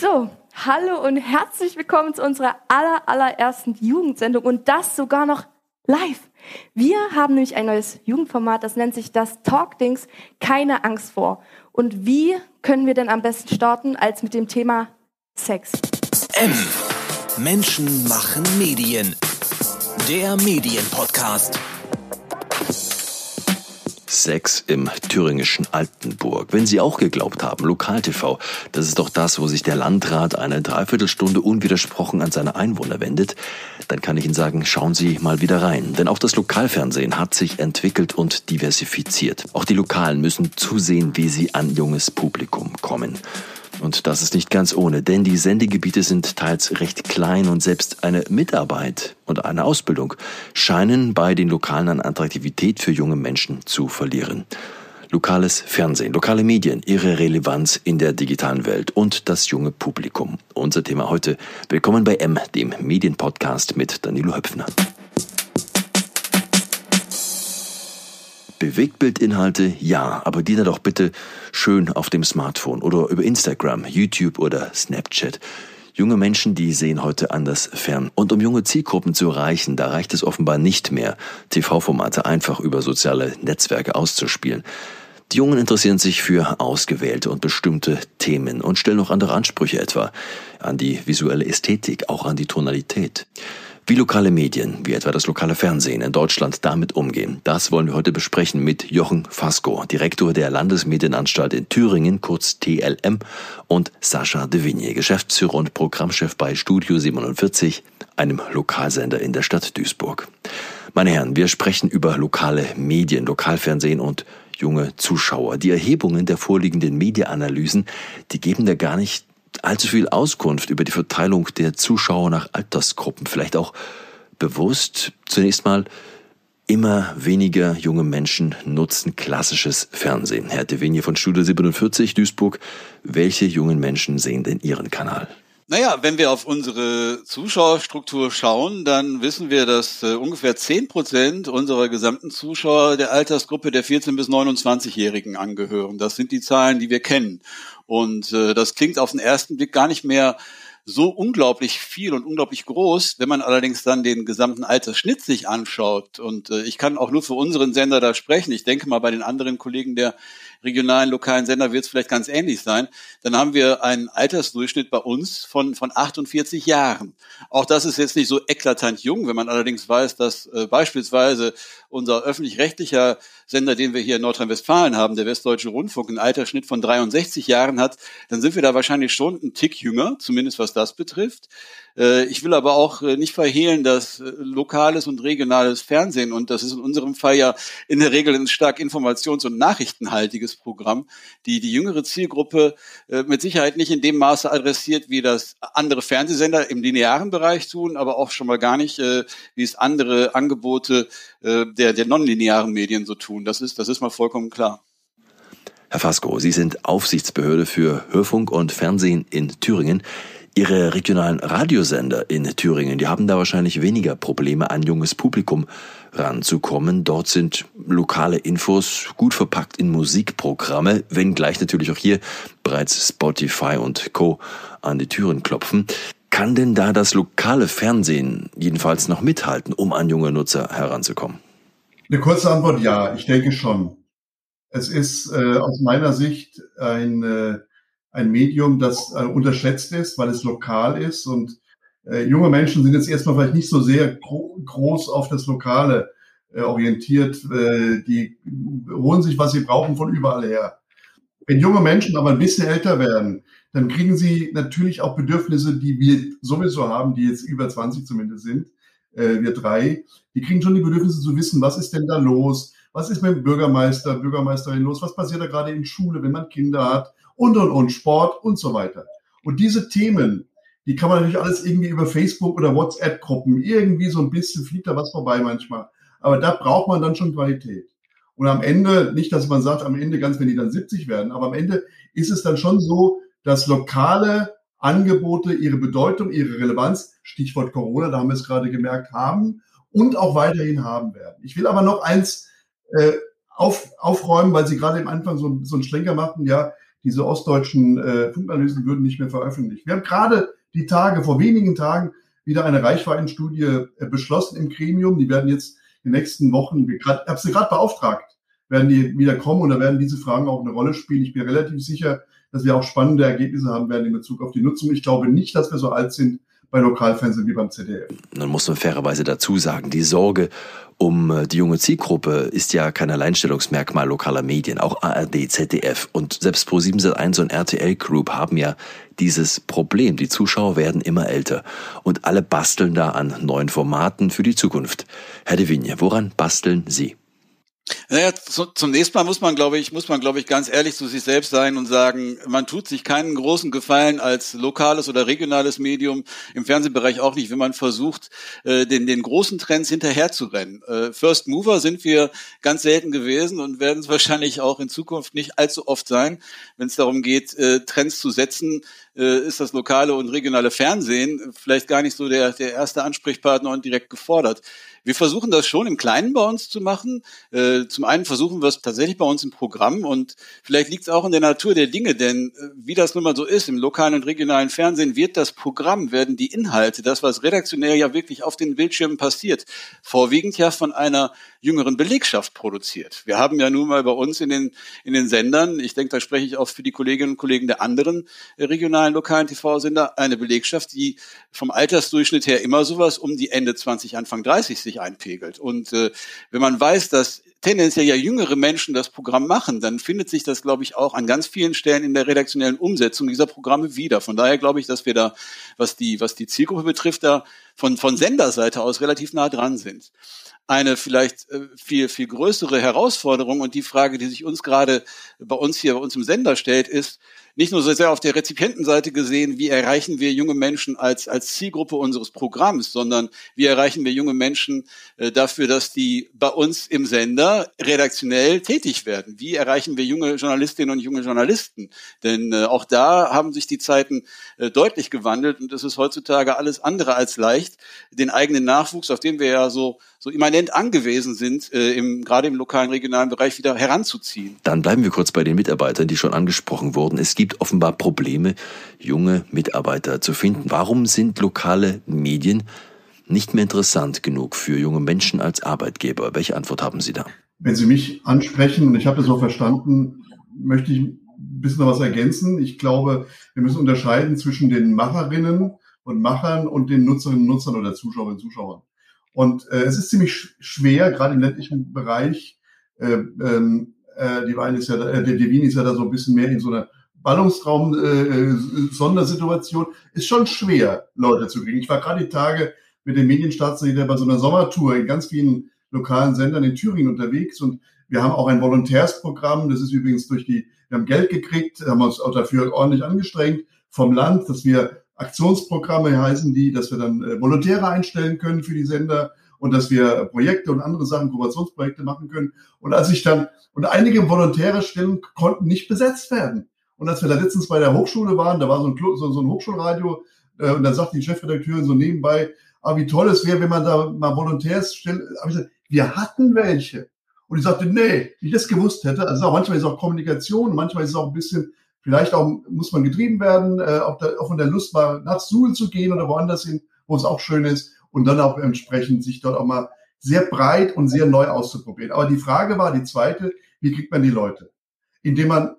So, hallo und herzlich willkommen zu unserer aller, allerersten Jugendsendung und das sogar noch live. Wir haben nämlich ein neues Jugendformat, das nennt sich das Talkdings, keine Angst vor. Und wie können wir denn am besten starten als mit dem Thema Sex? M. Menschen machen Medien. Der Medienpodcast. Sex im thüringischen Altenburg. Wenn Sie auch geglaubt haben, Lokal-TV, das ist doch das, wo sich der Landrat eine Dreiviertelstunde unwidersprochen an seine Einwohner wendet, dann kann ich Ihnen sagen, schauen Sie mal wieder rein. Denn auch das Lokalfernsehen hat sich entwickelt und diversifiziert. Auch die Lokalen müssen zusehen, wie sie an junges Publikum kommen. Und das ist nicht ganz ohne, denn die Sendegebiete sind teils recht klein und selbst eine Mitarbeit und eine Ausbildung scheinen bei den Lokalen an Attraktivität für junge Menschen zu verlieren. Lokales Fernsehen, lokale Medien, ihre Relevanz in der digitalen Welt und das junge Publikum. Unser Thema heute. Willkommen bei M, dem Medienpodcast mit Danilo Höpfner. Bewegtbildinhalte, ja, aber die dann doch bitte schön auf dem Smartphone oder über Instagram, YouTube oder Snapchat. Junge Menschen, die sehen heute anders fern. Und um junge Zielgruppen zu erreichen, da reicht es offenbar nicht mehr, TV-Formate einfach über soziale Netzwerke auszuspielen. Die Jungen interessieren sich für ausgewählte und bestimmte Themen und stellen noch andere Ansprüche etwa an die visuelle Ästhetik, auch an die Tonalität. Wie lokale Medien, wie etwa das lokale Fernsehen in Deutschland damit umgehen, das wollen wir heute besprechen mit Jochen Fasco, Direktor der Landesmedienanstalt in Thüringen, kurz TLM, und Sascha de Vigne, Geschäftsführer und Programmchef bei Studio 47, einem Lokalsender in der Stadt Duisburg. Meine Herren, wir sprechen über lokale Medien, Lokalfernsehen und junge Zuschauer. Die Erhebungen der vorliegenden Mediaanalysen, die geben da gar nicht allzu viel Auskunft über die Verteilung der Zuschauer nach Altersgruppen. Vielleicht auch bewusst zunächst mal immer weniger junge Menschen nutzen klassisches Fernsehen. Herr De von Studio 47 Duisburg, welche jungen Menschen sehen denn Ihren Kanal? Naja, wenn wir auf unsere Zuschauerstruktur schauen, dann wissen wir, dass äh, ungefähr zehn Prozent unserer gesamten Zuschauer der Altersgruppe der 14- bis 29-Jährigen angehören. Das sind die Zahlen, die wir kennen. Und äh, das klingt auf den ersten Blick gar nicht mehr so unglaublich viel und unglaublich groß. Wenn man allerdings dann den gesamten Altersschnitt sich anschaut, und äh, ich kann auch nur für unseren Sender da sprechen, ich denke mal bei den anderen Kollegen der regionalen, lokalen Sender wird es vielleicht ganz ähnlich sein, dann haben wir einen Altersdurchschnitt bei uns von, von 48 Jahren. Auch das ist jetzt nicht so eklatant jung, wenn man allerdings weiß, dass äh, beispielsweise unser öffentlich-rechtlicher Sender, den wir hier in Nordrhein-Westfalen haben, der Westdeutsche Rundfunk, einen Altersschnitt von 63 Jahren hat, dann sind wir da wahrscheinlich schon ein Tick jünger, zumindest was das betrifft. Äh, ich will aber auch äh, nicht verhehlen, dass äh, lokales und regionales Fernsehen, und das ist in unserem Fall ja in der Regel ein stark informations- und nachrichtenhaltiges Programm, die die jüngere Zielgruppe mit Sicherheit nicht in dem Maße adressiert, wie das andere Fernsehsender im linearen Bereich tun, aber auch schon mal gar nicht, wie es andere Angebote der, der nonlinearen Medien so tun. Das ist, das ist mal vollkommen klar. Herr Fasco, Sie sind Aufsichtsbehörde für Hörfunk und Fernsehen in Thüringen. Ihre regionalen Radiosender in Thüringen, die haben da wahrscheinlich weniger Probleme, an junges Publikum ranzukommen. Dort sind lokale Infos gut verpackt in Musikprogramme, wenngleich natürlich auch hier bereits Spotify und Co. an die Türen klopfen. Kann denn da das lokale Fernsehen jedenfalls noch mithalten, um an junge Nutzer heranzukommen? Eine kurze Antwort ja, ich denke schon. Es ist äh, aus meiner Sicht ein äh, ein Medium, das äh, unterschätzt ist, weil es lokal ist und äh, junge Menschen sind jetzt erstmal vielleicht nicht so sehr gro groß auf das Lokale äh, orientiert. Äh, die holen sich, was sie brauchen, von überall her. Wenn junge Menschen aber ein bisschen älter werden, dann kriegen sie natürlich auch Bedürfnisse, die wir sowieso haben, die jetzt über 20 zumindest sind, äh, wir drei. Die kriegen schon die Bedürfnisse zu wissen, was ist denn da los? Was ist mit dem Bürgermeister, Bürgermeisterin los? Was passiert da gerade in Schule, wenn man Kinder hat? Und, und, und, Sport und so weiter. Und diese Themen, die kann man natürlich alles irgendwie über Facebook oder WhatsApp-Gruppen, irgendwie so ein bisschen fliegt da was vorbei manchmal. Aber da braucht man dann schon Qualität. Und am Ende, nicht, dass man sagt, am Ende ganz, wenn die dann 70 werden, aber am Ende ist es dann schon so, dass lokale Angebote ihre Bedeutung, ihre Relevanz, Stichwort Corona, da haben wir es gerade gemerkt, haben und auch weiterhin haben werden. Ich will aber noch eins äh, auf, aufräumen, weil Sie gerade am Anfang so, so einen Schlenker machten, ja, diese ostdeutschen äh, Funkanalysen würden nicht mehr veröffentlicht. Wir haben gerade die Tage, vor wenigen Tagen, wieder eine Reichweitenstudie äh, beschlossen im Gremium. Die werden jetzt in den nächsten Wochen, ich habe sie gerade beauftragt, werden die wieder kommen und da werden diese Fragen auch eine Rolle spielen. Ich bin relativ sicher, dass wir auch spannende Ergebnisse haben werden in Bezug auf die Nutzung. Ich glaube nicht, dass wir so alt sind bei Lokalfernsehen wie beim ZDF. Dann muss man fairerweise dazu sagen, die Sorge um äh, die junge Zielgruppe ist ja kein Alleinstellungsmerkmal lokaler Medien. Auch ARD, ZDF und selbst Pro7 Sat1 und RTL Group haben ja dieses Problem. Die Zuschauer werden immer älter und alle basteln da an neuen Formaten für die Zukunft. Herr de Vigne, woran basteln Sie? Naja, zu, zunächst mal muss man, glaube ich, muss man, glaube ich, ganz ehrlich zu sich selbst sein und sagen, man tut sich keinen großen Gefallen als lokales oder regionales Medium, im Fernsehbereich auch nicht, wenn man versucht, äh, den, den großen Trends hinterherzurennen. Äh, First Mover sind wir ganz selten gewesen und werden es wahrscheinlich auch in Zukunft nicht allzu oft sein, wenn es darum geht, äh, Trends zu setzen, äh, ist das lokale und regionale Fernsehen vielleicht gar nicht so der, der erste Ansprechpartner und direkt gefordert. Wir versuchen das schon im Kleinen bei uns zu machen. Äh, zum einen versuchen wir es tatsächlich bei uns im Programm und vielleicht liegt es auch in der Natur der Dinge, denn äh, wie das nun mal so ist, im lokalen und regionalen Fernsehen wird das Programm, werden die Inhalte, das, was redaktionell ja wirklich auf den Bildschirmen passiert, vorwiegend ja von einer jüngeren Belegschaft produziert. Wir haben ja nun mal bei uns in den, in den Sendern, ich denke, da spreche ich auch für die Kolleginnen und Kollegen der anderen äh, regionalen, lokalen TV-Sender, eine Belegschaft, die vom Altersdurchschnitt her immer sowas um die Ende 20, Anfang 30 sich einpegelt. Und äh, wenn man weiß, dass tendenziell ja jüngere Menschen das Programm machen, dann findet sich das, glaube ich, auch an ganz vielen Stellen in der redaktionellen Umsetzung dieser Programme wieder. Von daher glaube ich, dass wir da, was die, was die Zielgruppe betrifft, da von, von Senderseite aus relativ nah dran sind eine vielleicht äh, viel, viel größere Herausforderung und die Frage, die sich uns gerade bei uns hier, bei uns im Sender stellt, ist, nicht nur so sehr auf der Rezipientenseite gesehen, wie erreichen wir junge Menschen als, als Zielgruppe unseres Programms, sondern wie erreichen wir junge Menschen äh, dafür, dass die bei uns im Sender redaktionell tätig werden? Wie erreichen wir junge Journalistinnen und junge Journalisten? Denn äh, auch da haben sich die Zeiten äh, deutlich gewandelt und es ist heutzutage alles andere als leicht, den eigenen Nachwuchs, auf den wir ja so, so immanent angewiesen sind, äh, im, gerade im lokalen, regionalen Bereich wieder heranzuziehen. Dann bleiben wir kurz bei den Mitarbeitern, die schon angesprochen wurden. Es gibt gibt offenbar Probleme, junge Mitarbeiter zu finden. Warum sind lokale Medien nicht mehr interessant genug für junge Menschen als Arbeitgeber? Welche Antwort haben Sie da? Wenn Sie mich ansprechen, und ich habe das so verstanden, möchte ich ein bisschen was ergänzen. Ich glaube, wir müssen unterscheiden zwischen den Macherinnen und Machern und den Nutzerinnen und Nutzern oder Zuschauerinnen und Zuschauern. Und äh, es ist ziemlich schwer, gerade im ländlichen Bereich, äh, ähm, äh, die Wein ist ja, äh, der Devin ist ja da so ein bisschen mehr in so einer Ballungsraum äh, äh, ist schon schwer, Leute zu kriegen. Ich war gerade die Tage mit dem Medienstaatssekretär bei so einer Sommertour in ganz vielen lokalen Sendern in Thüringen unterwegs und wir haben auch ein Volontärsprogramm. Das ist übrigens durch die, wir haben Geld gekriegt, haben uns auch dafür ordentlich angestrengt vom Land, dass wir Aktionsprogramme heißen die, dass wir dann äh, Volontäre einstellen können für die Sender und dass wir Projekte und andere Sachen, Kooperationsprojekte machen können. Und als ich dann, und einige volontäre Stellen konnten nicht besetzt werden. Und als wir da letztens bei der Hochschule waren, da war so ein, so, ein Hochschulradio, äh, und da sagt die Chefredakteurin so nebenbei, ah, wie toll es wäre, wenn man da mal Volontärs stellt. Aber ich gesagt, wir hatten welche. Und ich sagte, nee, wie ich das gewusst hätte. Also manchmal ist es auch Kommunikation, manchmal ist es auch ein bisschen, vielleicht auch muss man getrieben werden, äh, auch, da, auch von der Lust mal nach Suhl zu gehen oder woanders hin, wo es auch schön ist und dann auch entsprechend sich dort auch mal sehr breit und sehr neu auszuprobieren. Aber die Frage war, die zweite, wie kriegt man die Leute? Indem man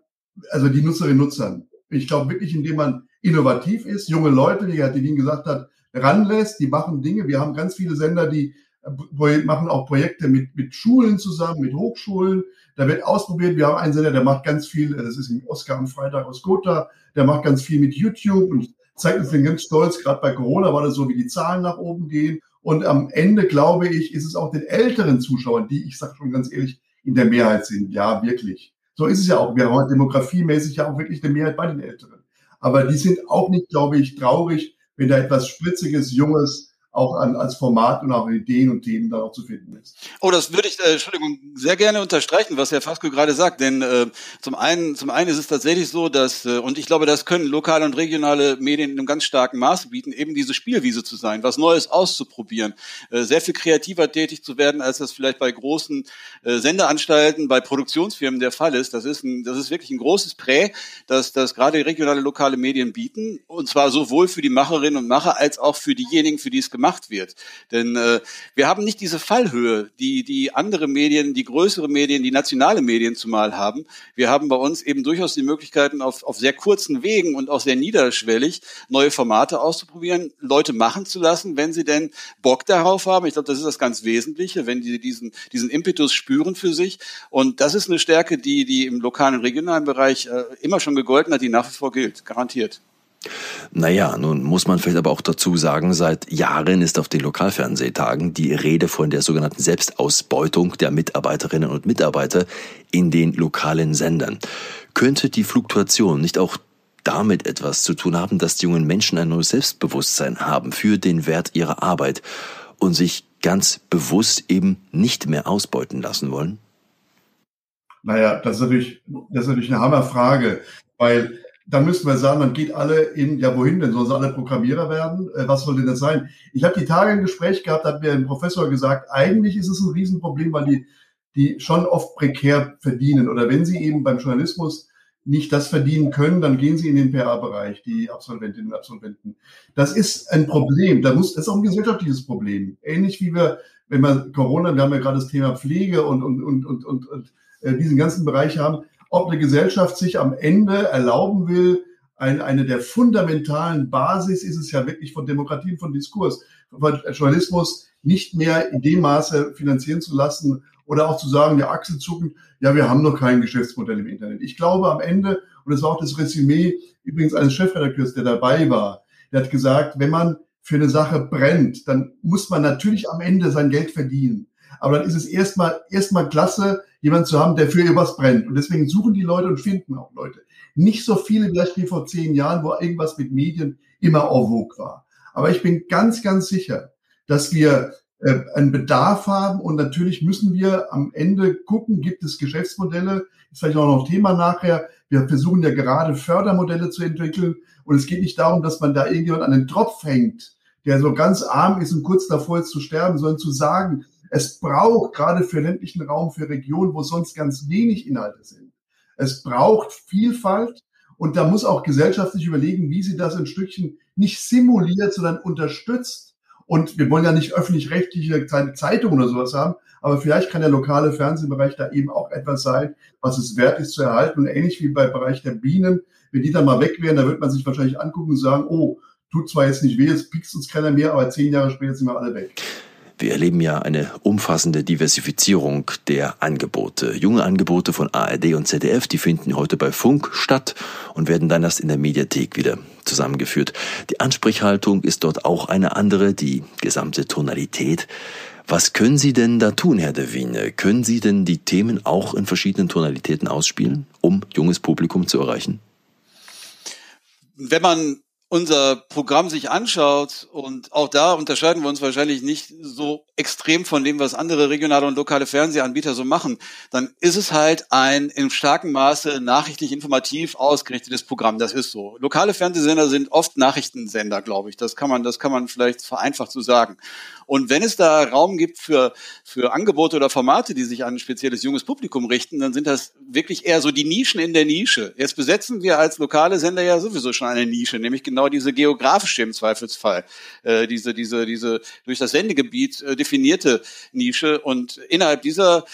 also die Nutzerinnen und Nutzern. Ich glaube wirklich, indem man innovativ ist, junge Leute, wie Herr Delin gesagt hat, ranlässt, die machen Dinge. Wir haben ganz viele Sender, die äh, machen auch Projekte mit, mit Schulen zusammen, mit Hochschulen. Da wird ausprobiert. Wir haben einen Sender, der macht ganz viel, äh, das ist im Oscar am Freitag aus Gotha, der macht ganz viel mit YouTube und zeigt uns den ganz stolz. Gerade bei Corona war das so, wie die Zahlen nach oben gehen. Und am Ende, glaube ich, ist es auch den älteren Zuschauern, die, ich sage schon ganz ehrlich, in der Mehrheit sind. Ja, wirklich. So ist es ja auch. Wir haben demografiemäßig ja auch wirklich eine Mehrheit bei den Älteren. Aber die sind auch nicht, glaube ich, traurig, wenn da etwas Spritziges, Junges auch an, als Format und auch Ideen und Themen da auch zu finden ist. Oh, das würde ich, äh, Entschuldigung, sehr gerne unterstreichen, was Herr Fasco gerade sagt. Denn äh, zum einen, zum einen ist es tatsächlich so, dass, äh, und ich glaube, das können lokale und regionale Medien in einem ganz starken Maße bieten, eben diese Spielwiese zu sein, was Neues auszuprobieren, äh, sehr viel kreativer tätig zu werden, als das vielleicht bei großen äh, Sendeanstalten, bei Produktionsfirmen der Fall ist. Das ist ein, das ist wirklich ein großes Prä, dass, dass gerade regionale, lokale Medien bieten. Und zwar sowohl für die Macherinnen und Macher als auch für diejenigen, für die es gemacht wird. Denn äh, wir haben nicht diese Fallhöhe, die die andere Medien, die größere Medien, die nationale Medien zumal haben. Wir haben bei uns eben durchaus die Möglichkeiten, auf, auf sehr kurzen Wegen und auch sehr niederschwellig neue Formate auszuprobieren, Leute machen zu lassen, wenn sie denn Bock darauf haben. Ich glaube, das ist das ganz Wesentliche, wenn die diesen, diesen Impetus spüren für sich. Und das ist eine Stärke, die, die im lokalen und regionalen Bereich äh, immer schon gegolten hat, die nach wie vor gilt, garantiert. Naja, nun muss man vielleicht aber auch dazu sagen, seit Jahren ist auf den Lokalfernsehtagen die Rede von der sogenannten Selbstausbeutung der Mitarbeiterinnen und Mitarbeiter in den lokalen Sendern. Könnte die Fluktuation nicht auch damit etwas zu tun haben, dass die jungen Menschen ein neues Selbstbewusstsein haben für den Wert ihrer Arbeit und sich ganz bewusst eben nicht mehr ausbeuten lassen wollen? Naja, das ist natürlich, das ist natürlich eine Hammerfrage, weil dann müssten wir sagen, man geht alle in, ja wohin denn, sollen sie alle Programmierer werden? Äh, was soll denn das sein? Ich habe die Tage ein Gespräch gehabt, hat mir ein Professor gesagt, eigentlich ist es ein Riesenproblem, weil die, die schon oft prekär verdienen. Oder wenn sie eben beim Journalismus nicht das verdienen können, dann gehen sie in den PA-Bereich, die Absolventinnen und Absolventen. Das ist ein Problem. Da muss, das ist auch ein gesellschaftliches Problem. Ähnlich wie wir, wenn wir Corona, wir haben ja gerade das Thema Pflege und, und, und, und, und, und äh, diesen ganzen Bereich haben, ob eine Gesellschaft sich am Ende erlauben will, ein, eine der fundamentalen Basis ist es ja wirklich von Demokratie und von Diskurs, von Journalismus nicht mehr in dem Maße finanzieren zu lassen oder auch zu sagen, der Achselzucken, ja, wir haben noch kein Geschäftsmodell im Internet. Ich glaube am Ende, und das war auch das Resümee übrigens eines Chefredakteurs, der dabei war, der hat gesagt, wenn man für eine Sache brennt, dann muss man natürlich am Ende sein Geld verdienen. Aber dann ist es erstmal, erstmal klasse, jemand zu haben, der für irgendwas brennt. Und deswegen suchen die Leute und finden auch Leute. Nicht so viele vielleicht wie vor zehn Jahren, wo irgendwas mit Medien immer en vogue war. Aber ich bin ganz, ganz sicher, dass wir äh, einen Bedarf haben und natürlich müssen wir am Ende gucken, gibt es Geschäftsmodelle, ist vielleicht auch noch Thema nachher. Wir versuchen ja gerade Fördermodelle zu entwickeln und es geht nicht darum, dass man da irgendjemand an den Tropf hängt, der so ganz arm ist und kurz davor ist zu sterben, sondern zu sagen, es braucht gerade für ländlichen Raum, für Regionen, wo sonst ganz wenig Inhalte sind. Es braucht Vielfalt und da muss auch gesellschaftlich überlegen, wie sie das ein Stückchen nicht simuliert, sondern unterstützt. Und wir wollen ja nicht öffentlich-rechtliche Zeitungen oder sowas haben, aber vielleicht kann der lokale Fernsehbereich da eben auch etwas sein, was es wert ist zu erhalten. Und ähnlich wie beim Bereich der Bienen, wenn die dann mal weg wären, da wird man sich wahrscheinlich angucken und sagen, oh, tut zwar jetzt nicht weh, jetzt pickst uns keiner mehr, aber zehn Jahre später sind wir alle weg. Wir erleben ja eine umfassende Diversifizierung der Angebote. Junge Angebote von ARD und ZDF, die finden heute bei Funk statt und werden dann erst in der Mediathek wieder zusammengeführt. Die Ansprechhaltung ist dort auch eine andere, die gesamte Tonalität. Was können Sie denn da tun, Herr De Wiene? Können Sie denn die Themen auch in verschiedenen Tonalitäten ausspielen, um junges Publikum zu erreichen? Wenn man unser Programm sich anschaut, und auch da unterscheiden wir uns wahrscheinlich nicht so extrem von dem, was andere regionale und lokale Fernsehanbieter so machen, dann ist es halt ein in starkem Maße nachrichtlich informativ ausgerichtetes Programm. Das ist so. Lokale Fernsehsender sind oft Nachrichtensender, glaube ich. Das kann man, das kann man vielleicht vereinfacht so sagen. Und wenn es da Raum gibt für, für Angebote oder Formate, die sich an ein spezielles junges Publikum richten, dann sind das wirklich eher so die Nischen in der Nische. Jetzt besetzen wir als lokale Sender ja sowieso schon eine Nische, nämlich genau diese geografische im Zweifelsfall, äh, diese, diese, diese durch das Sendegebiet äh, definierte Nische. Und innerhalb dieser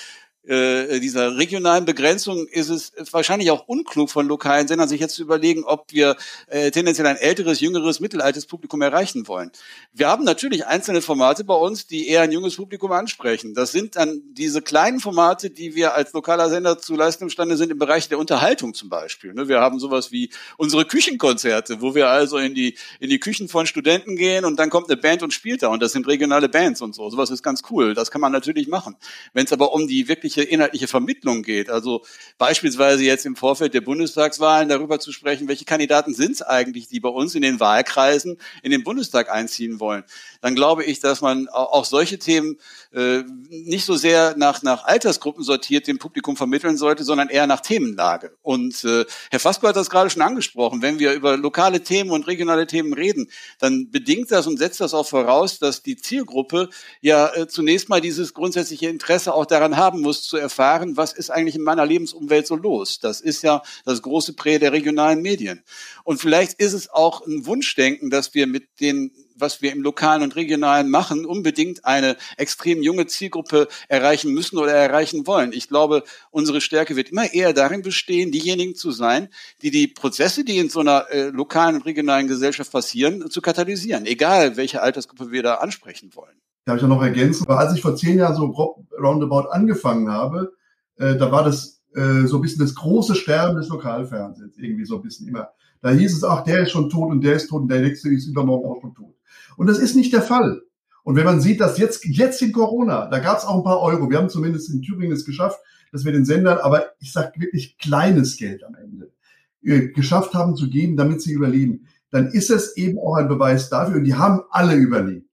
äh, dieser regionalen Begrenzung ist es wahrscheinlich auch unklug von lokalen Sendern, sich jetzt zu überlegen, ob wir äh, tendenziell ein älteres, jüngeres, mittelaltes Publikum erreichen wollen. Wir haben natürlich einzelne Formate bei uns, die eher ein junges Publikum ansprechen. Das sind dann diese kleinen Formate, die wir als lokaler Sender zu leisten imstande sind im Bereich der Unterhaltung zum Beispiel. Ne, wir haben sowas wie unsere Küchenkonzerte, wo wir also in die, in die Küchen von Studenten gehen und dann kommt eine Band und spielt da und das sind regionale Bands und so. Sowas ist ganz cool. Das kann man natürlich machen. Wenn es aber um die wirklich grundsätzliche inhaltliche Vermittlung geht, also beispielsweise jetzt im Vorfeld der Bundestagswahlen darüber zu sprechen, welche Kandidaten sind es eigentlich, die bei uns in den Wahlkreisen in den Bundestag einziehen wollen, dann glaube ich, dass man auch solche Themen äh, nicht so sehr nach, nach Altersgruppen sortiert dem Publikum vermitteln sollte, sondern eher nach Themenlage. Und äh, Herr Fasko hat das gerade schon angesprochen. Wenn wir über lokale Themen und regionale Themen reden, dann bedingt das und setzt das auch voraus, dass die Zielgruppe ja äh, zunächst mal dieses grundsätzliche Interesse auch daran haben muss, zu erfahren, was ist eigentlich in meiner Lebensumwelt so los. Das ist ja das große Prä der regionalen Medien. Und vielleicht ist es auch ein Wunschdenken, dass wir mit den was wir im Lokalen und Regionalen machen, unbedingt eine extrem junge Zielgruppe erreichen müssen oder erreichen wollen. Ich glaube, unsere Stärke wird immer eher darin bestehen, diejenigen zu sein, die die Prozesse, die in so einer äh, lokalen und regionalen Gesellschaft passieren, zu katalysieren, egal welche Altersgruppe wir da ansprechen wollen. Darf ich ja noch ergänzen, weil als ich vor zehn Jahren so grob roundabout angefangen habe, äh, da war das äh, so ein bisschen das große Sterben des Lokalfernsehens, irgendwie so ein bisschen immer. Da hieß es, ach, der ist schon tot und der ist tot und der nächste ist übermorgen auch schon tot. Und das ist nicht der Fall. Und wenn man sieht, dass jetzt, jetzt in Corona, da gab es auch ein paar Euro. Wir haben zumindest in Thüringen es geschafft, dass wir den Sendern, aber ich sage wirklich kleines Geld am Ende, äh, geschafft haben zu geben, damit sie überleben. Dann ist es eben auch ein Beweis dafür, und die haben alle überlebt.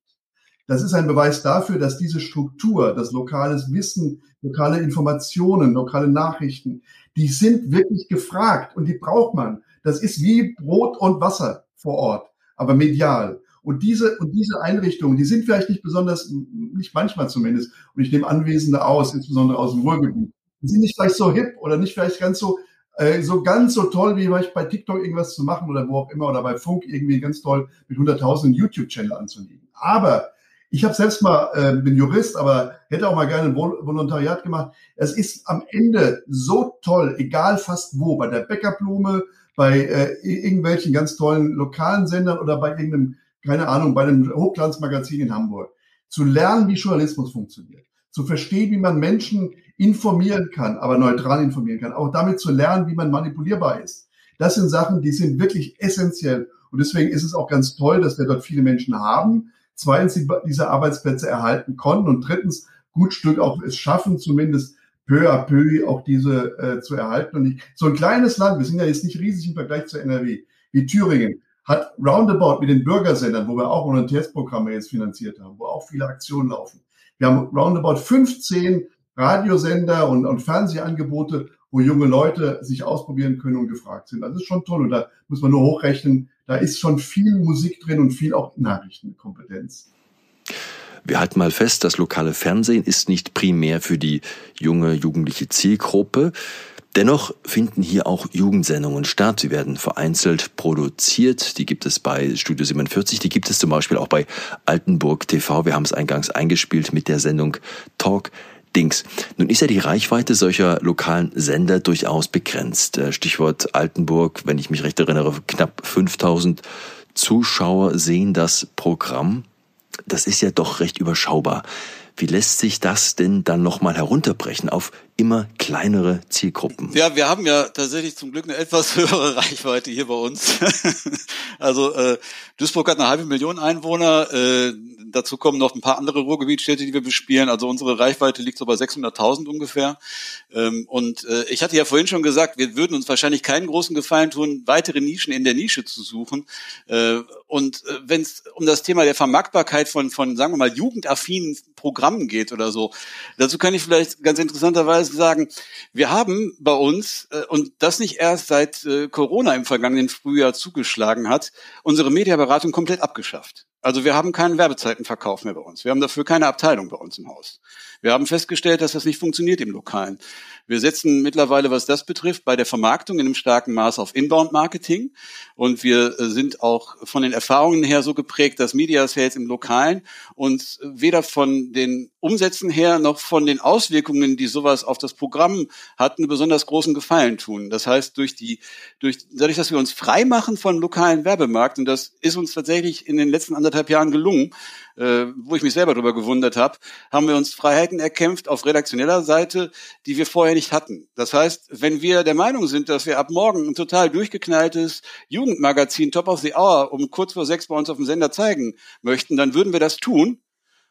Das ist ein Beweis dafür, dass diese Struktur, das lokales Wissen, lokale Informationen, lokale Nachrichten, die sind wirklich gefragt und die braucht man. Das ist wie Brot und Wasser vor Ort, aber medial. Und diese, und diese Einrichtungen, die sind vielleicht nicht besonders, nicht manchmal zumindest, und ich nehme Anwesende aus, insbesondere aus dem Ruhrgebiet, die sind nicht vielleicht so hip oder nicht vielleicht ganz so, äh, so ganz so toll, wie vielleicht bei TikTok irgendwas zu machen oder wo auch immer oder bei Funk irgendwie ganz toll mit 100.000 YouTube-Channel anzulegen. Aber ich habe selbst mal, äh, bin Jurist, aber hätte auch mal gerne ein Volontariat gemacht. Es ist am Ende so toll, egal fast wo, bei der Bäckerblume, bei äh, irgendwelchen ganz tollen lokalen Sendern oder bei irgendeinem keine Ahnung, bei einem Hochglanzmagazin in Hamburg, zu lernen, wie Journalismus funktioniert, zu verstehen, wie man Menschen informieren kann, aber neutral informieren kann, auch damit zu lernen, wie man manipulierbar ist. Das sind Sachen, die sind wirklich essentiell. Und deswegen ist es auch ganz toll, dass wir dort viele Menschen haben. Zweitens, die diese Arbeitsplätze erhalten konnten und drittens, gut Stück auch es schaffen, zumindest peu à peu auch diese äh, zu erhalten. Und ich, so ein kleines Land, wir sind ja jetzt nicht riesig im Vergleich zu NRW, wie Thüringen, hat roundabout mit den Bürgersendern, wo wir auch Volontärsprogramme jetzt finanziert haben, wo auch viele Aktionen laufen. Wir haben roundabout 15 Radiosender und, und Fernsehangebote, wo junge Leute sich ausprobieren können und gefragt sind. Das ist schon toll. Und da muss man nur hochrechnen, da ist schon viel Musik drin und viel auch Nachrichtenkompetenz. Wir halten mal fest, das lokale Fernsehen ist nicht primär für die junge, jugendliche Zielgruppe. Dennoch finden hier auch Jugendsendungen statt. Sie werden vereinzelt produziert. Die gibt es bei Studio 47. Die gibt es zum Beispiel auch bei Altenburg TV. Wir haben es eingangs eingespielt mit der Sendung Talk Dings. Nun ist ja die Reichweite solcher lokalen Sender durchaus begrenzt. Äh, Stichwort Altenburg, wenn ich mich recht erinnere, knapp 5000 Zuschauer sehen das Programm. Das ist ja doch recht überschaubar. Wie lässt sich das denn dann nochmal herunterbrechen auf immer kleinere Zielgruppen? Ja, wir haben ja tatsächlich zum Glück eine etwas höhere Reichweite hier bei uns. also äh, Duisburg hat eine halbe Million Einwohner. Äh, dazu kommen noch ein paar andere Ruhrgebietsstädte, die wir bespielen. Also unsere Reichweite liegt so bei 600.000 ungefähr. Ähm, und äh, ich hatte ja vorhin schon gesagt, wir würden uns wahrscheinlich keinen großen Gefallen tun, weitere Nischen in der Nische zu suchen. Äh, und äh, wenn es um das Thema der Vermarktbarkeit von, von, sagen wir mal, jugendaffinen Programmen geht oder so, dazu kann ich vielleicht ganz interessanterweise sagen, wir haben bei uns, äh, und das nicht erst seit äh, Corona im vergangenen Frühjahr zugeschlagen hat, unsere Mediaberatung komplett abgeschafft. Also wir haben keinen Werbezeitenverkauf mehr bei uns. Wir haben dafür keine Abteilung bei uns im Haus. Wir haben festgestellt, dass das nicht funktioniert im Lokalen. Wir setzen mittlerweile, was das betrifft, bei der Vermarktung in einem starken Maß auf Inbound-Marketing. Und wir äh, sind auch von den Erfahrungen her so geprägt, dass Media Sales im Lokalen uns weder von den Umsätzen her noch von den Auswirkungen, die sowas auf das Programm hat, einen besonders großen Gefallen tun. Das heißt, durch die, durch, dadurch, dass wir uns frei machen von lokalen Werbemarkt, und das ist uns tatsächlich in den letzten anderthalb Jahren gelungen, äh, wo ich mich selber darüber gewundert habe, haben wir uns Freiheiten erkämpft auf redaktioneller Seite, die wir vorher nicht hatten. Das heißt, wenn wir der Meinung sind, dass wir ab morgen ein total durchgeknalltes Jugendmagazin Top of the Hour um kurz vor sechs bei uns auf dem Sender zeigen möchten, dann würden wir das tun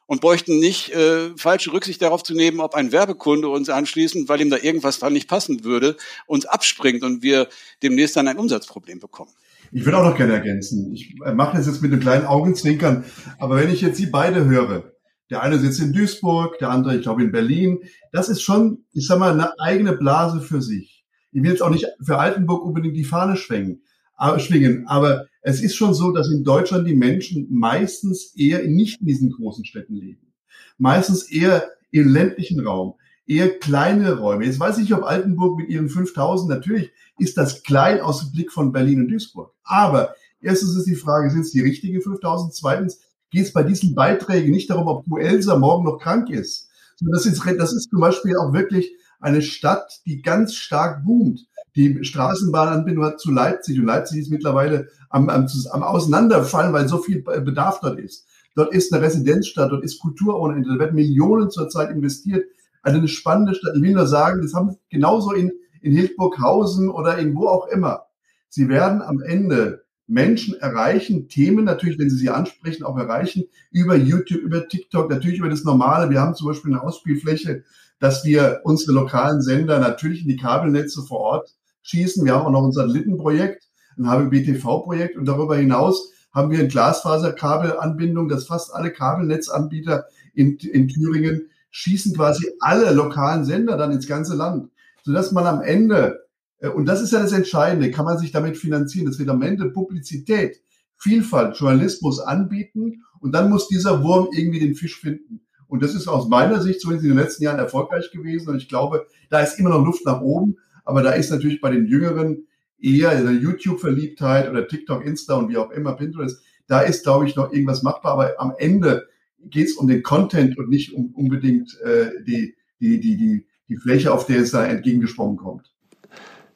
und bräuchten nicht äh, falsche Rücksicht darauf zu nehmen, ob ein Werbekunde uns anschließend, weil ihm da irgendwas dran nicht passen würde, uns abspringt und wir demnächst dann ein Umsatzproblem bekommen. Ich würde auch noch gerne ergänzen. Ich mache das jetzt mit einem kleinen Augenzwinkern, aber wenn ich jetzt Sie beide höre, der eine sitzt in Duisburg, der andere, ich glaube, in Berlin, das ist schon, ich sag mal, eine eigene Blase für sich. Ich will jetzt auch nicht für Altenburg unbedingt die Fahne schwenken, aber, schwingen, aber es ist schon so, dass in Deutschland die Menschen meistens eher nicht in diesen großen Städten leben. Meistens eher im ländlichen Raum, eher kleine Räume. Jetzt weiß ich nicht, ob Altenburg mit ihren 5000, natürlich ist das klein aus dem Blick von Berlin und Duisburg. Aber erstens ist die Frage, sind es die richtigen 5000? Zweitens geht es bei diesen Beiträgen nicht darum, ob Elsa morgen noch krank ist. Das ist, das ist zum Beispiel auch wirklich eine Stadt, die ganz stark boomt. Die Straßenbahnanbindung hat zu Leipzig und Leipzig ist mittlerweile am, am, am Auseinanderfallen, weil so viel Bedarf dort ist. Dort ist eine Residenzstadt, dort ist Kultur ohne Ende, da werden Millionen zurzeit investiert. Also eine spannende Stadt. Ich will nur sagen, das haben genauso in, in Hildburghausen oder in wo auch immer. Sie werden am Ende Menschen erreichen, Themen natürlich, wenn sie sie ansprechen, auch erreichen, über YouTube, über TikTok, natürlich über das Normale. Wir haben zum Beispiel eine Ausspielfläche, dass wir unsere lokalen Sender natürlich in die Kabelnetze vor Ort schießen. Wir haben auch noch ein Satellitenprojekt, ein HBBTV-Projekt und darüber hinaus haben wir eine Glasfaserkabelanbindung, dass fast alle Kabelnetzanbieter in, in Thüringen schießen quasi alle lokalen Sender dann ins ganze Land, sodass man am Ende, äh, und das ist ja das Entscheidende, kann man sich damit finanzieren, dass wir am Ende Publizität, Vielfalt, Journalismus anbieten und dann muss dieser Wurm irgendwie den Fisch finden. Und das ist aus meiner Sicht zumindest in den letzten Jahren erfolgreich gewesen und ich glaube, da ist immer noch Luft nach oben, aber da ist natürlich bei den Jüngeren eher eine YouTube-Verliebtheit oder TikTok, Insta und wie auch immer, Pinterest. Da ist, glaube ich, noch irgendwas machbar. Aber am Ende geht es um den Content und nicht um unbedingt äh, die, die, die, die, die Fläche, auf der es da entgegengesprungen kommt.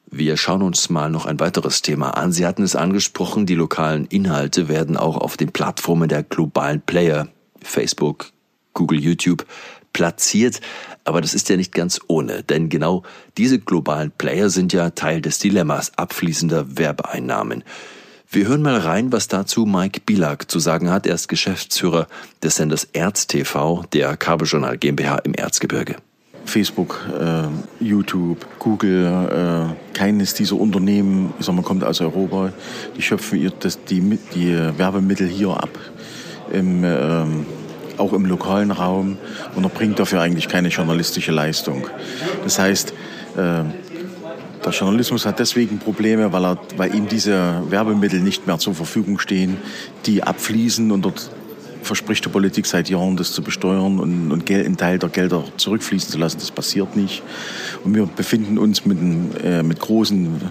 Wir schauen uns mal noch ein weiteres Thema an. Sie hatten es angesprochen, die lokalen Inhalte werden auch auf den Plattformen der globalen Player, Facebook, Google, YouTube, platziert. Aber das ist ja nicht ganz ohne, denn genau diese globalen Player sind ja Teil des Dilemmas abfließender Werbeeinnahmen. Wir hören mal rein, was dazu Mike Bilak zu sagen hat. Er ist Geschäftsführer des Senders ErzTV, der Kabeljournal GmbH im Erzgebirge. Facebook, äh, YouTube, Google, äh, keines dieser Unternehmen, ich sag mal, kommt aus Europa. Die schöpfen ihr das, die, die Werbemittel hier ab. Im, ähm, auch im lokalen Raum und erbringt dafür eigentlich keine journalistische Leistung. Das heißt, äh, der Journalismus hat deswegen Probleme, weil, er, weil ihm diese Werbemittel nicht mehr zur Verfügung stehen, die abfließen und dort verspricht die Politik seit Jahren, das zu besteuern und, und Geld, einen Teil der Gelder zurückfließen zu lassen. Das passiert nicht. Und wir befinden uns mit, äh, mit großen,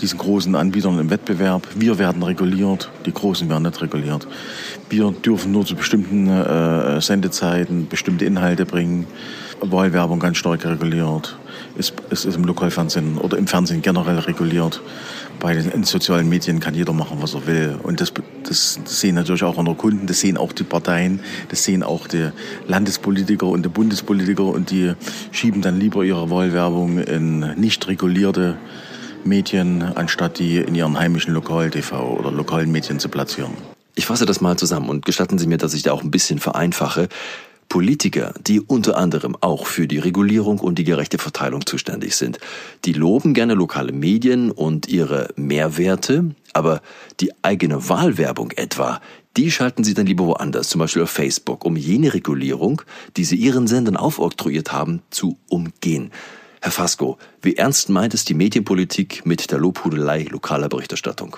diesen großen Anbietern im Wettbewerb. Wir werden reguliert, die Großen werden nicht reguliert. Wir dürfen nur zu bestimmten äh, Sendezeiten bestimmte Inhalte bringen. Wahlwerbung ganz stark reguliert. Es, es ist im Lokalfernsehen oder im Fernsehen generell reguliert. Bei den sozialen Medien kann jeder machen, was er will. Und das, das sehen natürlich auch unsere Kunden, das sehen auch die Parteien, das sehen auch die Landespolitiker und die Bundespolitiker und die schieben dann lieber ihre Wahlwerbung in nicht regulierte Medien, anstatt die in ihren heimischen Lokal-TV oder lokalen Medien zu platzieren. Ich fasse das mal zusammen und gestatten Sie mir, dass ich da auch ein bisschen vereinfache. Politiker, die unter anderem auch für die Regulierung und die gerechte Verteilung zuständig sind, die loben gerne lokale Medien und ihre Mehrwerte, aber die eigene Wahlwerbung etwa, die schalten sie dann lieber woanders, zum Beispiel auf Facebook, um jene Regulierung, die sie ihren Sendern aufoktroyiert haben, zu umgehen. Herr Fasco, wie ernst meint es die Medienpolitik mit der Lobhudelei lokaler Berichterstattung?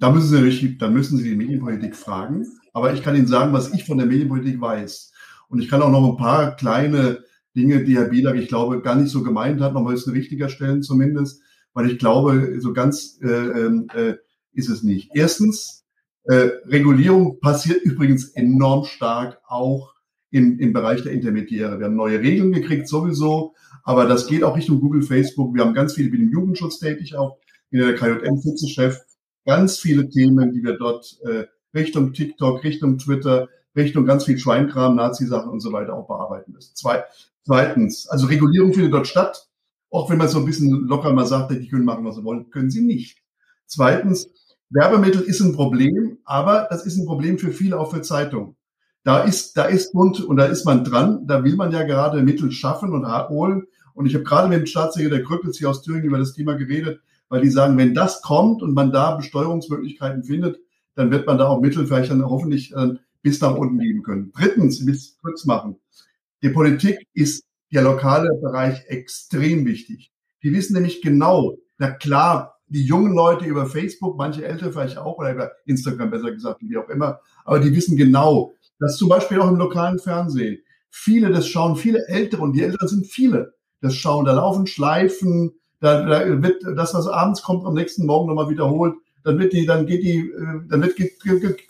Da müssen Sie da müssen Sie die Medienpolitik fragen. Aber ich kann Ihnen sagen, was ich von der Medienpolitik weiß. Und ich kann auch noch ein paar kleine Dinge, die Herr Bieler, ich glaube, gar nicht so gemeint hat, nochmal ein richtiger stellen zumindest, weil ich glaube, so ganz äh, ähm, äh, ist es nicht. Erstens, äh, Regulierung passiert übrigens enorm stark auch im, im Bereich der Intermediäre. Wir haben neue Regeln gekriegt sowieso, aber das geht auch Richtung Google, Facebook. Wir haben ganz viele, ich bin im Jugendschutz tätig auch, bin der KJM-Vizechef ganz viele Themen, die wir dort äh, Richtung TikTok, Richtung Twitter, Richtung ganz viel Schweinkram, Nazi-Sachen und so weiter auch bearbeiten müssen. Zwei, zweitens, also Regulierung findet dort statt. Auch wenn man so ein bisschen locker mal sagt, die können machen, was sie wollen, können sie nicht. Zweitens, Werbemittel ist ein Problem, aber das ist ein Problem für viele, auch für Zeitungen. Da ist, da ist Bund und da ist man dran. Da will man ja gerade Mittel schaffen und holen. Und ich habe gerade mit dem Staatssekretär Krückels hier aus Thüringen über das Thema geredet, weil die sagen, wenn das kommt und man da Besteuerungsmöglichkeiten findet, dann wird man da auch Mittel vielleicht dann hoffentlich äh, bis nach unten geben können. Drittens, ich will es kurz machen. Die Politik ist der lokale Bereich extrem wichtig. Die wissen nämlich genau, na klar, die jungen Leute über Facebook, manche Ältere vielleicht auch, oder über Instagram besser gesagt, wie auch immer, aber die wissen genau, dass zum Beispiel auch im lokalen Fernsehen viele das schauen, viele Ältere, und die Älteren sind viele, das schauen, da laufen Schleifen, da, da wird das, was abends kommt, am nächsten Morgen nochmal wiederholt, dann wird die, dann geht die, äh, dann wird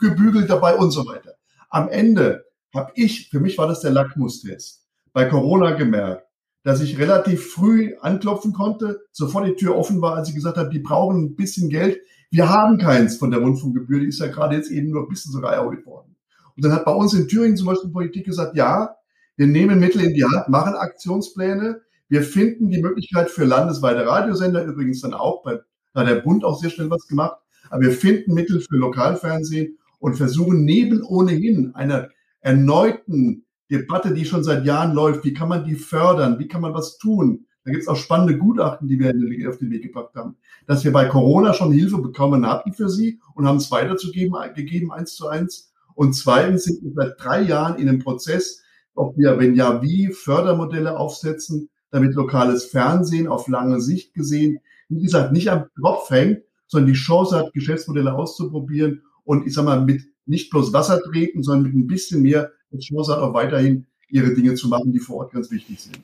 gebügelt dabei und so weiter. Am Ende habe ich, für mich war das der Lackmustest, bei Corona gemerkt, dass ich relativ früh anklopfen konnte, sofort die Tür offen war, als ich gesagt habe, die brauchen ein bisschen Geld. Wir haben keins von der Rundfunkgebühr, die ist ja gerade jetzt eben nur ein bisschen sogar erhöht worden. Und dann hat bei uns in Thüringen zum Beispiel Politik gesagt, ja, wir nehmen Mittel in die Hand, machen Aktionspläne, wir finden die Möglichkeit für landesweite Radiosender, übrigens dann auch, bei, da hat der Bund auch sehr schnell was gemacht, aber wir finden Mittel für Lokalfernsehen und versuchen neben ohnehin einer erneuten Debatte, die schon seit Jahren läuft, wie kann man die fördern, wie kann man was tun. Da gibt es auch spannende Gutachten, die wir auf den Weg gebracht haben. Dass wir bei Corona schon Hilfe bekommen hatten für sie und haben es weiterzugeben, gegeben, eins zu eins. Und zweitens sind wir seit drei Jahren in einem Prozess, ob wir, wenn ja, wie Fördermodelle aufsetzen, damit lokales Fernsehen auf lange Sicht gesehen, wie gesagt, nicht am Tropf hängt, sondern die Chance hat, Geschäftsmodelle auszuprobieren und ich sag mal, mit nicht bloß Wasser treten, sondern mit ein bisschen mehr Chance hat, auch weiterhin ihre Dinge zu machen, die vor Ort ganz wichtig sind.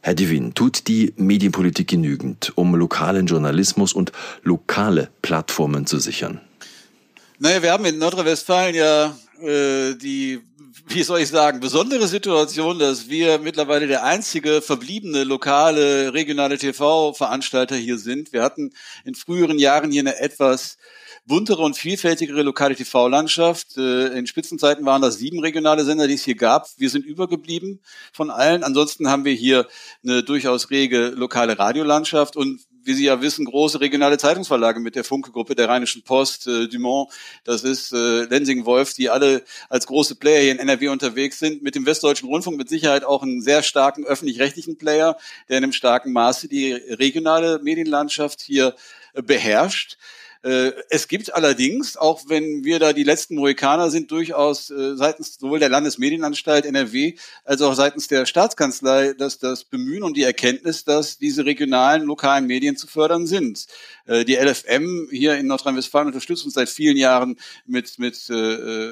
Herr Divin, tut die Medienpolitik genügend, um lokalen Journalismus und lokale Plattformen zu sichern? Naja, wir haben in Nordrhein-Westfalen ja äh, die, wie soll ich sagen, besondere Situation, dass wir mittlerweile der einzige verbliebene lokale, regionale TV-Veranstalter hier sind. Wir hatten in früheren Jahren hier eine etwas buntere und vielfältigere lokale TV-Landschaft. Äh, in Spitzenzeiten waren das sieben regionale Sender, die es hier gab. Wir sind übergeblieben von allen. Ansonsten haben wir hier eine durchaus rege lokale Radiolandschaft und wie Sie ja wissen, große regionale Zeitungsverlage mit der Funke-Gruppe der Rheinischen Post, äh, Dumont, das ist äh, Lensing-Wolf, die alle als große Player hier in NRW unterwegs sind. Mit dem Westdeutschen Rundfunk mit Sicherheit auch einen sehr starken öffentlich-rechtlichen Player, der in einem starken Maße die regionale Medienlandschaft hier äh, beherrscht. Äh, es gibt allerdings, auch wenn wir da die letzten Mohikaner sind, durchaus äh, seitens sowohl der Landesmedienanstalt NRW als auch seitens der Staatskanzlei, dass das Bemühen und die Erkenntnis, dass diese regionalen, lokalen Medien zu fördern sind. Äh, die LFM hier in Nordrhein-Westfalen unterstützt uns seit vielen Jahren mit, mit,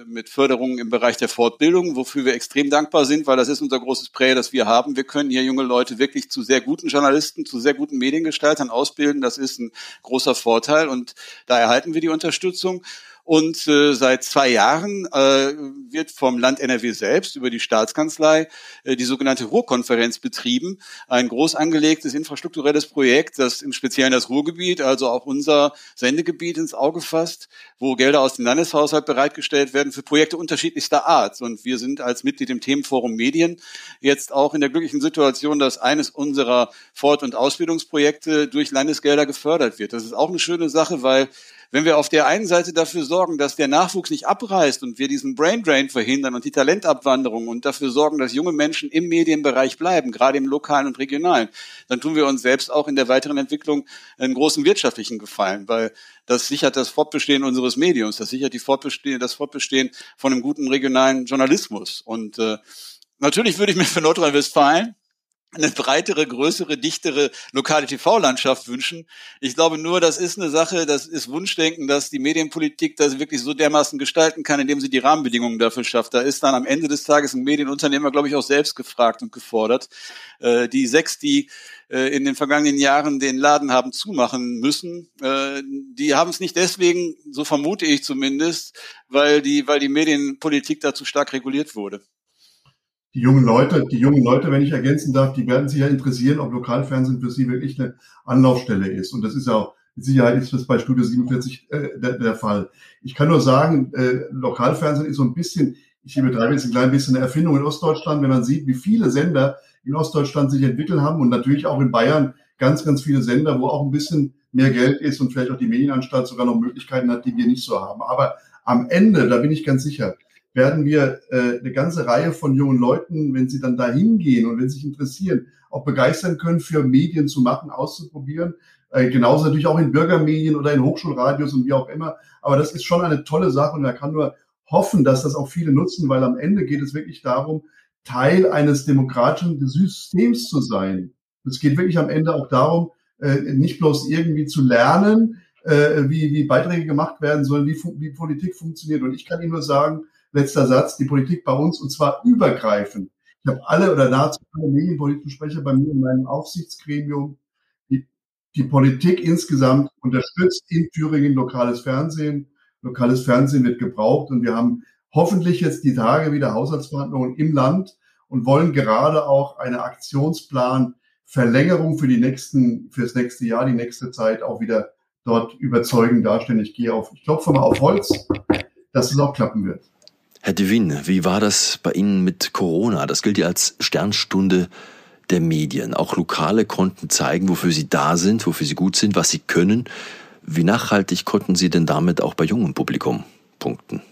mit Förderungen im Bereich der Fortbildung, wofür wir extrem dankbar sind, weil das ist unser großes Prä, das wir haben. Wir können hier junge Leute wirklich zu sehr guten Journalisten, zu sehr guten Mediengestaltern ausbilden. Das ist ein großer Vorteil und da erhalten wir die Unterstützung. Und äh, seit zwei Jahren äh, wird vom Land NRW selbst über die Staatskanzlei äh, die sogenannte Ruhrkonferenz betrieben. Ein groß angelegtes infrastrukturelles Projekt, das im Speziellen das Ruhrgebiet, also auch unser Sendegebiet ins Auge fasst, wo Gelder aus dem Landeshaushalt bereitgestellt werden für Projekte unterschiedlichster Art. Und wir sind als Mitglied im Themenforum Medien jetzt auch in der glücklichen Situation, dass eines unserer Fort- und Ausbildungsprojekte durch Landesgelder gefördert wird. Das ist auch eine schöne Sache, weil wenn wir auf der einen Seite dafür sorgen, dass der Nachwuchs nicht abreißt und wir diesen Brain Drain verhindern und die Talentabwanderung und dafür sorgen, dass junge Menschen im Medienbereich bleiben, gerade im lokalen und regionalen, dann tun wir uns selbst auch in der weiteren Entwicklung einen großen wirtschaftlichen Gefallen, weil das sichert das Fortbestehen unseres Mediums, das sichert die Fortbestehen, das Fortbestehen von einem guten regionalen Journalismus. Und äh, natürlich würde ich mir für Nordrhein-Westfalen eine breitere, größere, dichtere lokale TV-Landschaft wünschen. Ich glaube nur, das ist eine Sache, das ist Wunschdenken, dass die Medienpolitik das wirklich so dermaßen gestalten kann, indem sie die Rahmenbedingungen dafür schafft. Da ist dann am Ende des Tages ein Medienunternehmer, glaube ich, auch selbst gefragt und gefordert. Äh, die sechs, die äh, in den vergangenen Jahren den Laden haben zumachen müssen, äh, die haben es nicht deswegen, so vermute ich zumindest, weil die, weil die Medienpolitik dazu stark reguliert wurde die jungen Leute, die jungen Leute, wenn ich ergänzen darf, die werden sich ja interessieren, ob Lokalfernsehen für sie wirklich eine Anlaufstelle ist. Und das ist ja auch, mit Sicherheit ist das bei Studio 47 äh, der, der Fall. Ich kann nur sagen, äh, Lokalfernsehen ist so ein bisschen, ich betreibe jetzt ein klein bisschen eine Erfindung in Ostdeutschland, wenn man sieht, wie viele Sender in Ostdeutschland sich entwickelt haben und natürlich auch in Bayern ganz, ganz viele Sender, wo auch ein bisschen mehr Geld ist und vielleicht auch die Medienanstalt sogar noch Möglichkeiten hat, die wir nicht so haben. Aber am Ende, da bin ich ganz sicher, werden wir äh, eine ganze Reihe von jungen Leuten, wenn sie dann da hingehen und wenn sie sich interessieren, auch begeistern können, für Medien zu machen, auszuprobieren. Äh, genauso natürlich auch in Bürgermedien oder in Hochschulradios und wie auch immer. Aber das ist schon eine tolle Sache und man kann nur hoffen, dass das auch viele nutzen, weil am Ende geht es wirklich darum, Teil eines demokratischen Systems zu sein. Es geht wirklich am Ende auch darum, äh, nicht bloß irgendwie zu lernen, äh, wie, wie Beiträge gemacht werden sollen, wie, wie Politik funktioniert. Und ich kann Ihnen nur sagen, letzter Satz, die Politik bei uns, und zwar übergreifend. Ich habe alle oder nahezu alle medienpolitischen Sprecher bei mir in meinem Aufsichtsgremium. Die, die Politik insgesamt unterstützt in Thüringen lokales Fernsehen. Lokales Fernsehen wird gebraucht und wir haben hoffentlich jetzt die Tage wieder Haushaltsverhandlungen im Land und wollen gerade auch eine Aktionsplan Verlängerung für die nächsten, für das nächste Jahr, die nächste Zeit auch wieder dort überzeugend darstellen. Ich gehe auf, ich klopfe mal auf Holz, dass es auch klappen wird. Herr Devin, wie war das bei Ihnen mit Corona? Das gilt ja als Sternstunde der Medien. Auch Lokale konnten zeigen, wofür sie da sind, wofür sie gut sind, was sie können. Wie nachhaltig konnten Sie denn damit auch bei jungem Publikum punkten?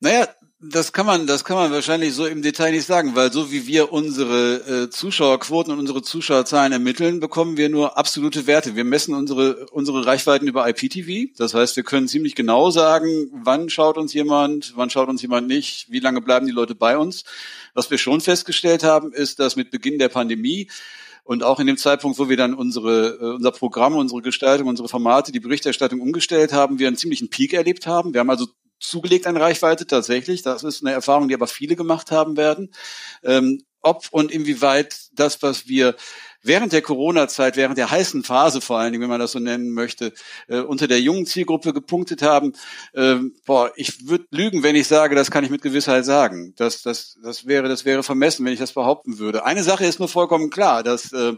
Naja, das kann man, das kann man wahrscheinlich so im Detail nicht sagen, weil so wie wir unsere äh, Zuschauerquoten und unsere Zuschauerzahlen ermitteln, bekommen wir nur absolute Werte. Wir messen unsere unsere Reichweiten über IPTV. Das heißt, wir können ziemlich genau sagen, wann schaut uns jemand, wann schaut uns jemand nicht, wie lange bleiben die Leute bei uns. Was wir schon festgestellt haben, ist, dass mit Beginn der Pandemie und auch in dem Zeitpunkt, wo wir dann unsere, äh, unser Programm, unsere Gestaltung, unsere Formate, die Berichterstattung umgestellt haben, wir einen ziemlichen Peak erlebt haben. Wir haben also zugelegt an Reichweite tatsächlich. Das ist eine Erfahrung, die aber viele gemacht haben werden. Ähm, ob und inwieweit das, was wir während der Corona-Zeit, während der heißen Phase vor allen Dingen, wenn man das so nennen möchte, äh, unter der jungen Zielgruppe gepunktet haben. Ähm, boah, ich würde lügen, wenn ich sage, das kann ich mit Gewissheit sagen. Das, das, das wäre, das wäre vermessen, wenn ich das behaupten würde. Eine Sache ist nur vollkommen klar, dass äh,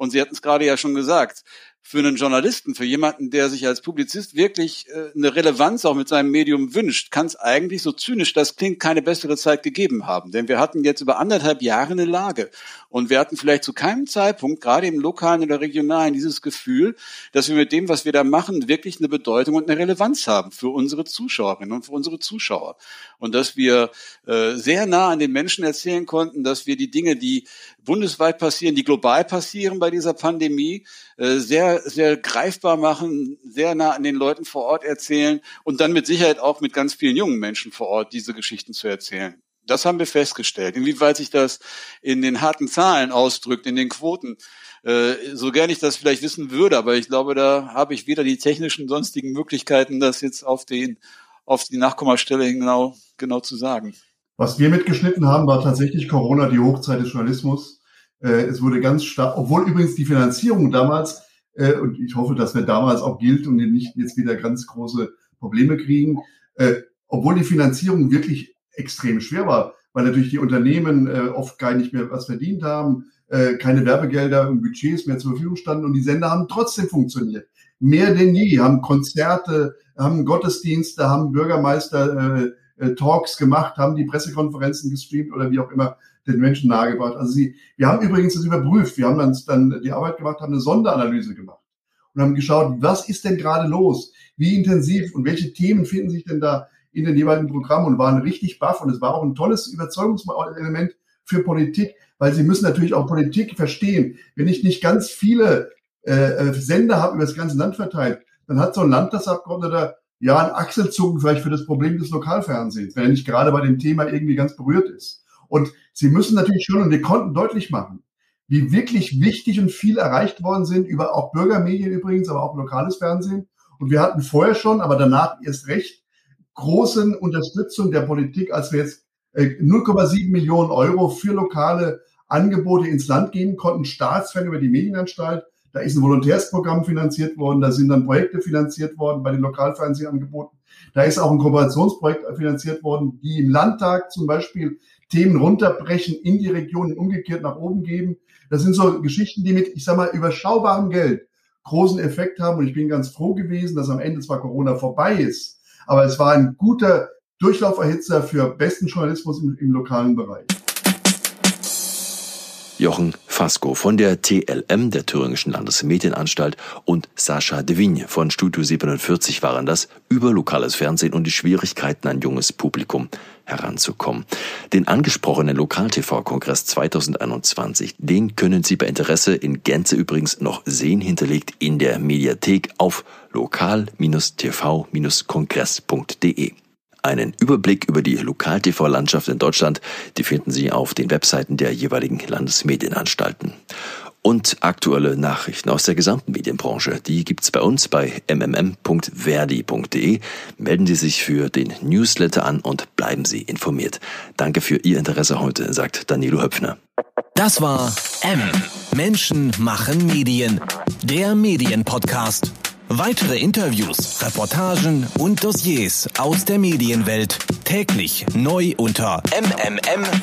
und Sie hatten es gerade ja schon gesagt, für einen Journalisten, für jemanden, der sich als Publizist wirklich äh, eine Relevanz auch mit seinem Medium wünscht, kann es eigentlich, so zynisch das klingt, keine bessere Zeit gegeben haben. Denn wir hatten jetzt über anderthalb Jahre eine Lage. Und wir hatten vielleicht zu keinem Zeitpunkt, gerade im lokalen oder regionalen, dieses Gefühl, dass wir mit dem, was wir da machen, wirklich eine Bedeutung und eine Relevanz haben für unsere Zuschauerinnen und für unsere Zuschauer. Und dass wir äh, sehr nah an den Menschen erzählen konnten, dass wir die Dinge, die bundesweit passieren, die global passieren bei dieser Pandemie, äh, sehr, sehr greifbar machen, sehr nah an den Leuten vor Ort erzählen und dann mit Sicherheit auch mit ganz vielen jungen Menschen vor Ort diese Geschichten zu erzählen. Das haben wir festgestellt. Inwieweit sich das in den harten Zahlen ausdrückt, in den Quoten, äh, so gern ich das vielleicht wissen würde, aber ich glaube, da habe ich weder die technischen sonstigen Möglichkeiten, das jetzt auf den auf die Nachkommastelle genau genau zu sagen. Was wir mitgeschnitten haben, war tatsächlich Corona, die Hochzeit des Journalismus. Äh, es wurde ganz stark, obwohl übrigens die Finanzierung damals, äh, und ich hoffe, dass wir damals auch gilt und nicht jetzt wieder ganz große Probleme kriegen, äh, obwohl die Finanzierung wirklich extrem schwer war, weil natürlich die Unternehmen oft gar nicht mehr was verdient haben, keine Werbegelder und Budgets mehr zur Verfügung standen und die Sender haben trotzdem funktioniert. Mehr denn je, haben Konzerte, haben Gottesdienste, haben Bürgermeister äh, Talks gemacht, haben die Pressekonferenzen gestreamt oder wie auch immer den Menschen nahegebracht. Also sie, wir haben übrigens das überprüft. Wir haben dann, dann die Arbeit gemacht, haben eine Sonderanalyse gemacht und haben geschaut, was ist denn gerade los? Wie intensiv und welche Themen finden sich denn da in den jeweiligen Programmen und waren richtig baff. Und es war auch ein tolles Überzeugungselement für Politik, weil sie müssen natürlich auch Politik verstehen. Wenn ich nicht ganz viele äh, äh Sender habe über das ganze Land verteilt, dann hat so ein Landtagsabgeordneter ja ein Achselzucken vielleicht für das Problem des Lokalfernsehens, wenn er nicht gerade bei dem Thema irgendwie ganz berührt ist. Und sie müssen natürlich schon, und wir konnten deutlich machen, wie wirklich wichtig und viel erreicht worden sind, über auch Bürgermedien übrigens, aber auch lokales Fernsehen. Und wir hatten vorher schon, aber danach erst recht, großen Unterstützung der Politik, als wir jetzt 0,7 äh, Millionen Euro für lokale Angebote ins Land geben konnten, Staatsfern über die Medienanstalt. Da ist ein Volontärsprogramm finanziert worden, da sind dann Projekte finanziert worden bei den Lokalfernsehangeboten. Da ist auch ein Kooperationsprojekt finanziert worden, die im Landtag zum Beispiel Themen runterbrechen, in die Regionen umgekehrt nach oben geben. Das sind so Geschichten, die mit, ich sag mal, überschaubarem Geld großen Effekt haben. Und ich bin ganz froh gewesen, dass am Ende zwar Corona vorbei ist, aber es war ein guter Durchlauferhitzer für besten Journalismus im, im lokalen Bereich. Jochen Fasco von der TLM, der Thüringischen Landesmedienanstalt, und Sascha de Vigne von Studio 47 waren das über lokales Fernsehen und die Schwierigkeiten, ein junges Publikum heranzukommen. Den angesprochenen Lokal-TV-Kongress 2021, den können Sie bei Interesse in Gänze übrigens noch sehen, hinterlegt in der Mediathek auf lokal-tv-kongress.de. Einen Überblick über die Lokal-TV-Landschaft in Deutschland, die finden Sie auf den Webseiten der jeweiligen Landesmedienanstalten. Und aktuelle Nachrichten aus der gesamten Medienbranche, die gibt's bei uns bei mmm.verdi.de. Melden Sie sich für den Newsletter an und bleiben Sie informiert. Danke für Ihr Interesse heute, sagt Danilo Höpfner. Das war M. Menschen machen Medien. Der Medienpodcast. Weitere Interviews, Reportagen und Dossiers aus der Medienwelt täglich neu unter mmm.verdi.de.